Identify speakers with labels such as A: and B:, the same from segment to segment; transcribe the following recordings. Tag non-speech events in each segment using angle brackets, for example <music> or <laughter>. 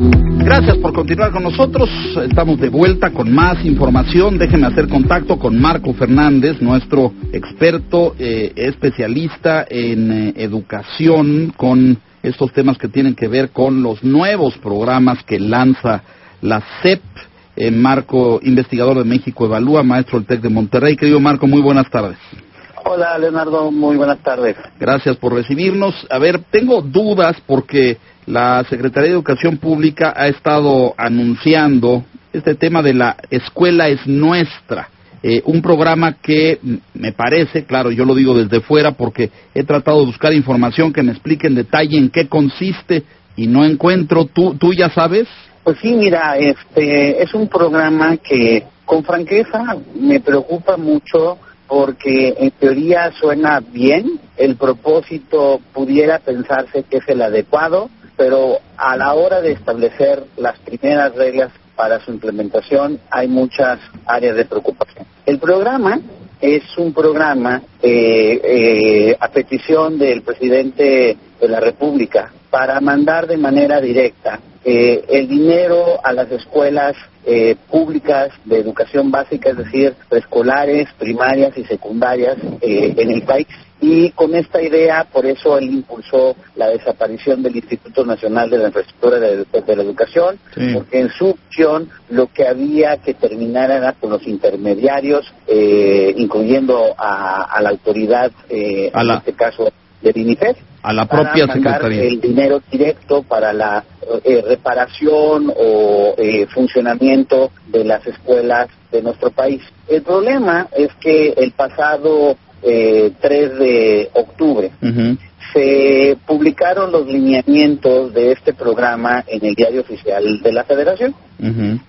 A: Gracias por continuar con nosotros. Estamos de vuelta con más información. Déjenme hacer contacto con Marco Fernández, nuestro experto eh, especialista en eh, educación con estos temas que tienen que ver con los nuevos programas que lanza la CEP. Eh, Marco, investigador de México Evalúa, maestro del TEC de Monterrey. Querido Marco, muy buenas tardes.
B: Hola, Leonardo, muy buenas tardes.
A: Gracias por recibirnos. A ver, tengo dudas porque la Secretaría de Educación Pública ha estado anunciando este tema de la escuela es nuestra. Eh, un programa que me parece, claro, yo lo digo desde fuera porque he tratado de buscar información que me explique en detalle en qué consiste y no encuentro. ¿Tú, tú ya sabes?
B: Pues sí, mira, este es un programa que con franqueza me preocupa mucho porque en teoría suena bien, el propósito pudiera pensarse que es el adecuado, pero a la hora de establecer las primeras reglas para su implementación hay muchas áreas de preocupación. El programa es un programa eh, eh, a petición del presidente de la República para mandar de manera directa eh, el dinero a las escuelas eh, públicas de educación básica, es decir, preescolares, primarias y secundarias eh, en el país. Y con esta idea, por eso él impulsó la desaparición del Instituto Nacional de la Infraestructura de, la Educación, porque en su opción lo que había que terminar era con los intermediarios, incluyendo a, la autoridad, en este caso del INIFED,
A: a la propia Secretaría.
B: El dinero directo para la eh, reparación o eh, funcionamiento de las escuelas de nuestro país. El problema es que el pasado eh, 3 de octubre se publicaron los lineamientos de este programa en el diario oficial de la Federación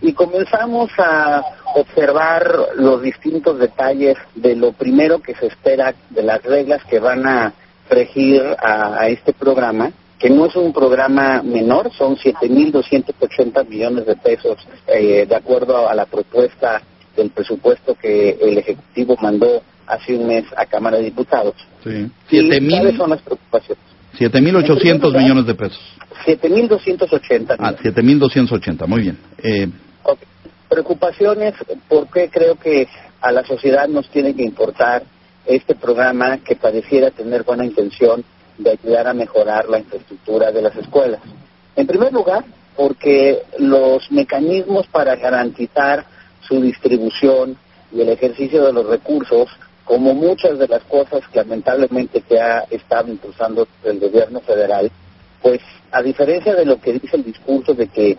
B: y comenzamos a observar los distintos detalles de lo primero que se espera de las reglas que van a regir a, este programa, que no es un programa menor, son 7.280 millones de pesos, eh, de acuerdo a la propuesta del presupuesto que el Ejecutivo mandó hace un mes a Cámara de Diputados.
A: Sí.
B: ¿Cuáles son las preocupaciones?
A: 7.800 millones de pesos.
B: 7.280.
A: Ah, 7.280, muy bien. Eh...
B: Preocupaciones, porque creo que a la sociedad nos tiene que importar este programa que pareciera tener buena intención de ayudar a mejorar la infraestructura de las escuelas. En primer lugar, porque los mecanismos para garantizar su distribución y el ejercicio de los recursos, como muchas de las cosas que lamentablemente que ha estado impulsando el gobierno federal, pues a diferencia de lo que dice el discurso de que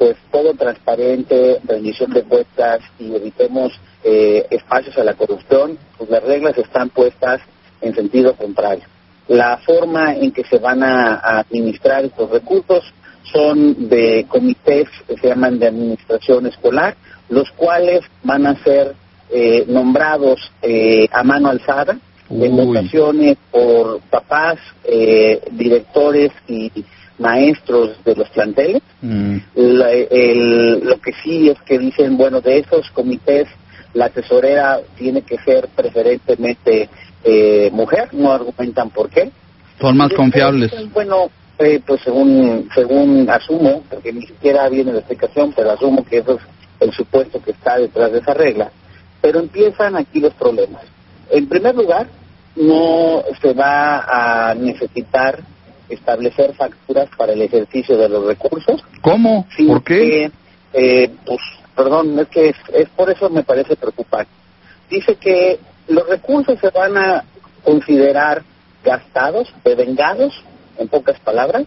B: pues todo transparente, rendición de cuentas y evitemos eh, espacios a la corrupción, pues las reglas están puestas en sentido contrario. La forma en que se van a, administrar estos recursos son de comités que se llaman de administración escolar, los cuales van a ser eh, nombrados eh, a mano alzada, en ocasiones por papás, directores y maestros de los planteles. Mm. lo que sí es que dicen, bueno, de esos comités la tesorera tiene que ser preferentemente eh, mujer, no argumentan por qué.
A: Son más confiables.
B: Bueno, eh, pues según, según asumo, porque ni siquiera viene la explicación, pero asumo que eso es el supuesto que está detrás de esa regla. Pero empiezan aquí los problemas. En primer lugar, no se va a necesitar establecer facturas para el ejercicio de los recursos.
A: ¿Cómo? ¿Por qué?
B: eh, pues, perdón, es que es, por eso me parece preocupante. Dice que los recursos se van a considerar gastados, devengados, en pocas palabras,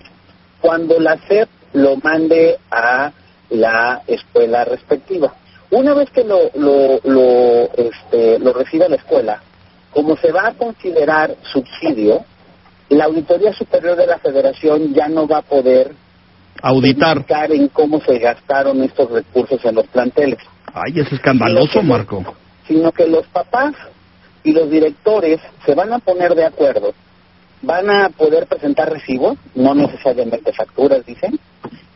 B: cuando la SEP lo mande a la escuela respectiva. Una vez que lo, lo, lo, este, lo reciba la escuela, como se va a considerar subsidio, la Auditoría Superior de la Federación ya no va a poder
A: auditar
B: en cómo se gastaron estos recursos en los planteles.
A: Ay, es escandaloso, Marco.
B: Sino que los papás y los directores se van a poner de acuerdo, van a poder presentar recibos, no necesariamente facturas, dicen,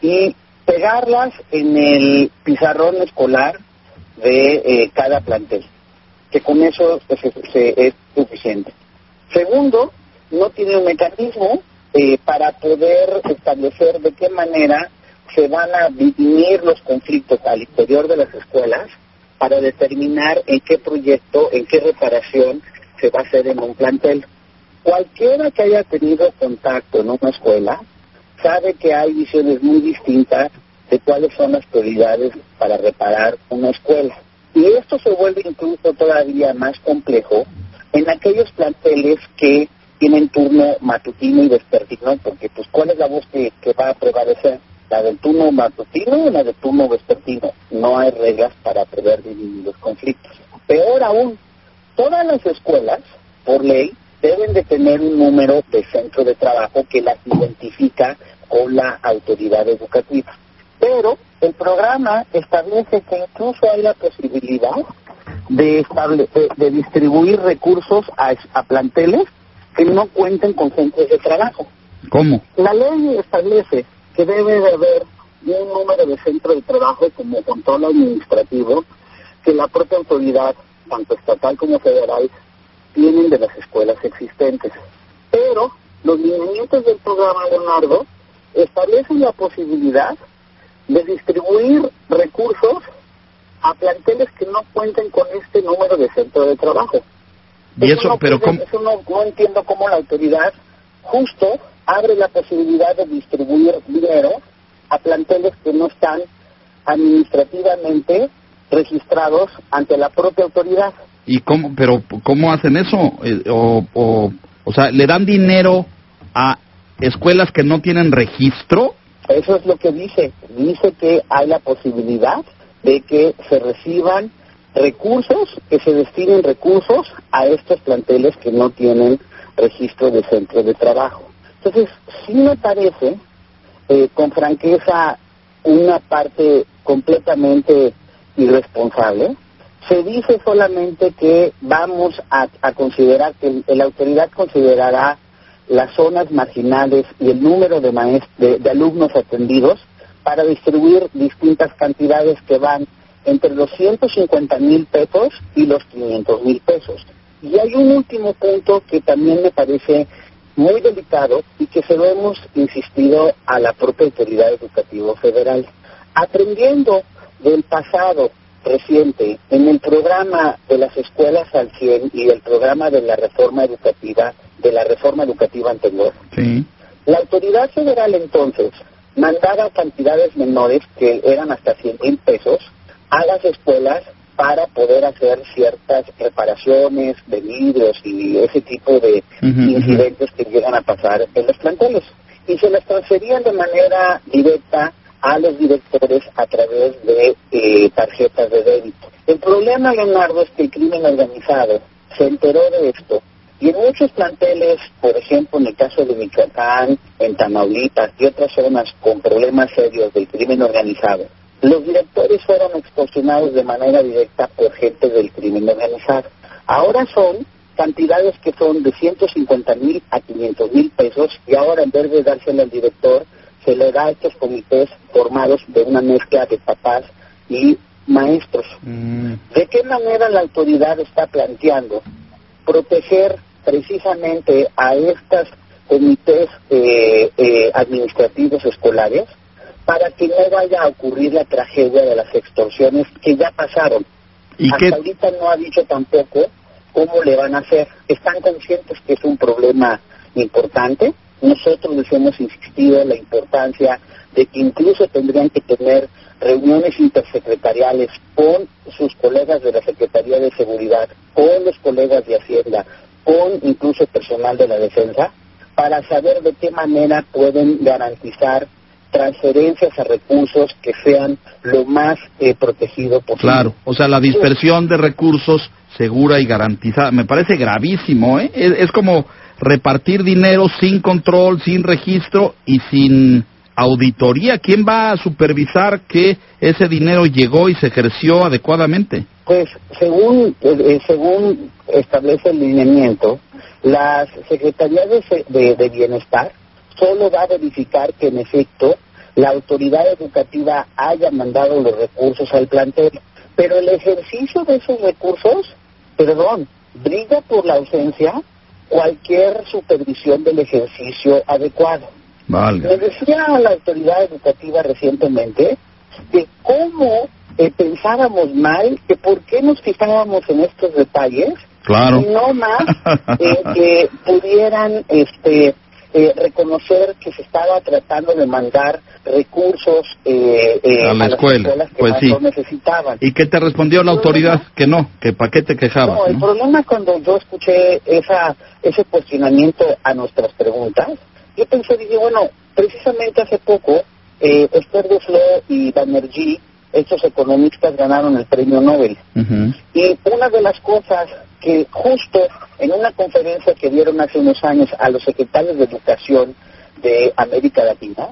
B: y pegarlas en el pizarrón escolar de eh, cada plantel, que con eso pues, es suficiente. Segundo, no tiene un mecanismo eh, para poder establecer de qué manera se van a dirimir los conflictos al interior de las escuelas para determinar en qué proyecto, en qué reparación se va a hacer en un plantel. Cualquiera que haya tenido contacto en una escuela sabe que hay visiones muy distintas de cuáles son las prioridades para reparar una escuela. Y esto se vuelve incluso todavía más complejo en aquellos planteles que tienen turno matutino y vespertino, porque pues cuál es la voz que, va a prevalecer, la del turno matutino o la del turno vespertino. No hay reglas para prever los conflictos. Peor aún, todas las escuelas, por ley, deben de tener un número de centro de trabajo que las identifica con la autoridad educativa. Pero el programa establece que incluso hay la posibilidad de, de distribuir recursos a planteles que no cuenten con centros de trabajo.
A: ¿Cómo?
B: La ley establece que debe de haber un número de centros de trabajo como control administrativo que la propia autoridad, tanto estatal como federal, tienen de las escuelas existentes. Pero los lineamientos del programa Leonardo establecen la posibilidad de distribuir recursos a planteles que no cuenten con este número de centros de trabajo.
A: Y eso, pero
B: eso no, entiendo cómo la autoridad justo abre la posibilidad de distribuir dinero a planteles que no están administrativamente registrados ante la propia autoridad.
A: ¿Y cómo, pero cómo hacen eso? Eh, o, o, o sea, ¿le dan dinero a escuelas que no tienen registro?
B: Eso es lo que dice. Dice que hay la posibilidad de que se reciban recursos, que se destinen recursos a estos planteles que no tienen registro de centro de trabajo. Entonces, sí me parece, eh, con franqueza, una parte completamente irresponsable. Se dice solamente que vamos a, considerar, que la autoridad considerará las zonas marginales y el número de, de alumnos atendidos para distribuir distintas cantidades que van entre los 150 mil pesos y los 500 mil pesos. Y hay un último punto que también me parece muy delicado y que se lo hemos insistido a la propia autoridad educativa federal. Aprendiendo del pasado reciente en el programa de las escuelas al 100 y el programa de la reforma educativa, de la reforma educativa anterior, la autoridad federal entonces mandaba cantidades menores que eran hasta 100 mil pesos a las escuelas para poder hacer ciertas reparaciones de vidrios y ese tipo de incidentes que llegan a pasar en los planteles. Y se las transferían de manera directa a los directores a través de eh, tarjetas de débito. El problema, Leonardo, es que el crimen organizado se enteró de esto y en muchos planteles, por ejemplo, en el caso de Michoacán, en Tamaulipas y otras zonas con problemas serios del crimen organizado, los directores fueron extorsionados de manera directa por gente del crimen organizado. Ahora son cantidades que son de 150 mil a 500 mil pesos y ahora en vez de dárselo al director, se le da a estos comités formados de una mezcla de papás y maestros. Mm. ¿De qué manera la autoridad está planteando proteger precisamente a estos comités eh, eh, administrativos escolares? Para que no vaya a ocurrir la tragedia de las extorsiones que ya pasaron. ¿Y Hasta ahorita no ha dicho tampoco cómo le van a hacer. Están conscientes que es un problema importante. Nosotros les hemos insistido en la importancia de que incluso tendrían que tener reuniones intersecretariales con sus colegas de la Secretaría de Seguridad, con los colegas de Hacienda, con incluso personal de la defensa, para saber de qué manera pueden garantizar transferencias a recursos que sean lo más eh, protegido posible.
A: Claro, o sea, la dispersión de recursos segura y garantizada. Me parece gravísimo, ¿eh? Es, como repartir dinero sin control, sin registro y sin auditoría. ¿Quién va a supervisar que ese dinero llegó y se ejerció adecuadamente?
B: Pues según, eh, eh, según establece el lineamiento, las secretarías de bienestar solo va a verificar que en efecto la autoridad educativa haya mandado los recursos al plantel. Pero el ejercicio de esos recursos, perdón, brilla por la ausencia cualquier supervisión del ejercicio adecuado.
A: Valga.
B: Me decía la autoridad educativa recientemente de cómo eh, pensábamos mal, que por qué nos fijábamos en estos detalles
A: Claro.
B: y no más <laughs> eh, que pudieran este eh, reconocer que se estaba tratando de mandar recursos eh, eh,
A: A la
B: las
A: escuela,
B: escuelas que
A: pues
B: más
A: sí.
B: lo necesitaban.
A: ¿Y qué te respondió la autoridad? Que no, que para qué te quejabas.
B: No, el problema cuando yo escuché esa, ese cuestionamiento a nuestras preguntas, yo pensé, dije, bueno, precisamente hace poco, eh, Esther Duflo y Banerjee, estos economistas, ganaron el premio Nobel. Y una de las cosas que justo en una conferencia que dieron hace unos años a los secretarios de Educación de América Latina,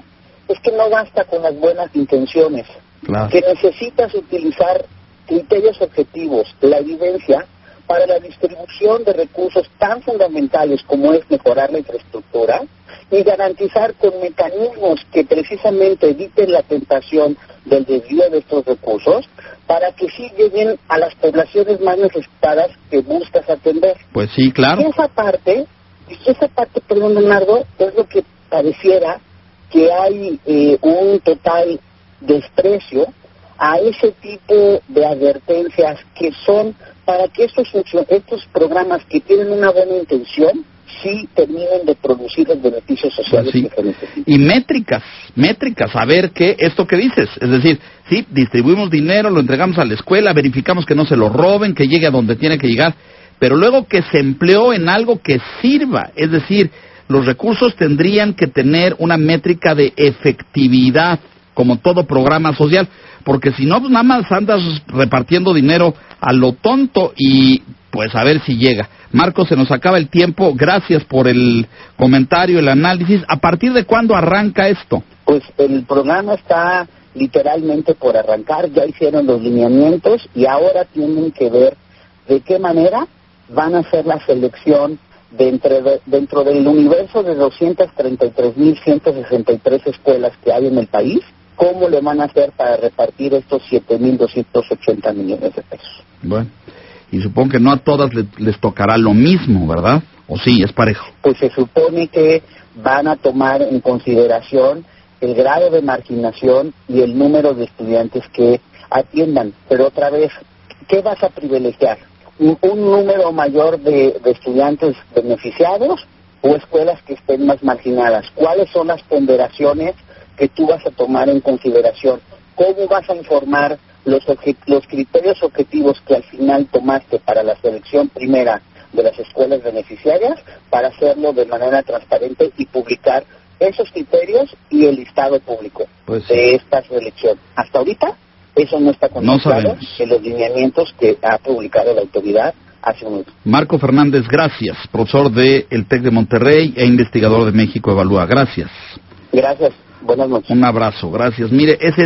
B: es que no basta con las buenas intenciones,
A: Claro.
B: que necesitas utilizar criterios objetivos, la evidencia, para la distribución de recursos tan fundamentales como es mejorar la infraestructura y garantizar con mecanismos que precisamente eviten la tentación del desvío de estos recursos para que sí lleguen a las poblaciones más necesitadas que buscas atender.
A: Pues sí, claro.
B: Y esa parte, y esa parte, perdón, Leonardo, es lo que pareciera que hay eh, un total desprecio a ese tipo de advertencias que son para que estos, estos programas que tienen una buena intención sí terminen de producir los beneficios sociales
A: sí.
B: que.
A: Y métricas, métricas, a ver qué, esto que dices. Es decir, sí, distribuimos dinero, lo entregamos a la escuela, verificamos que no se lo roben, que llegue a donde tiene que llegar, pero luego que se empleó en algo que sirva. Es decir, los recursos tendrían que tener una métrica de efectividad, como todo programa social, porque si no, pues nada más andas repartiendo dinero a lo tonto y pues a ver si llega. Marco, se nos acaba el tiempo. Gracias por el comentario, el análisis. ¿A partir de cuándo arranca esto?
B: Pues el programa está literalmente por arrancar, ya hicieron los lineamientos y ahora tienen que ver de qué manera van a hacer la selección dentro, de- dentro del universo de 233.163 escuelas que hay en el país, cómo le van a hacer para repartir estos 7.280 millones de pesos.
A: Bueno, y supongo que no a todas le- les tocará lo mismo, ¿verdad? ¿O sí, es parejo?
B: pues se supone que van a tomar en consideración el grado de marginación y el número de estudiantes que atiendan. Pero otra vez, ¿qué vas a privilegiar? ¿Un, un número mayor de, de estudiantes beneficiados o escuelas que estén más marginadas? ¿Cuáles son las ponderaciones que tú vas a tomar en consideración? ¿Cómo vas a informar los, los criterios objetivos que al final tomaste para la selección primera de las escuelas beneficiarias para hacerlo de manera transparente y publicar esos criterios y el listado público
A: Pues sí.
B: de esta selección. Hasta ahorita eso no está contemplado en los lineamientos que ha publicado la autoridad hace un minuto.
A: Marco Fernández, gracias, profesor de el TEC de Monterrey e investigador de México Evalúa. Gracias.
B: Gracias. Buenas noches.
A: Un abrazo, gracias. Mire, ese es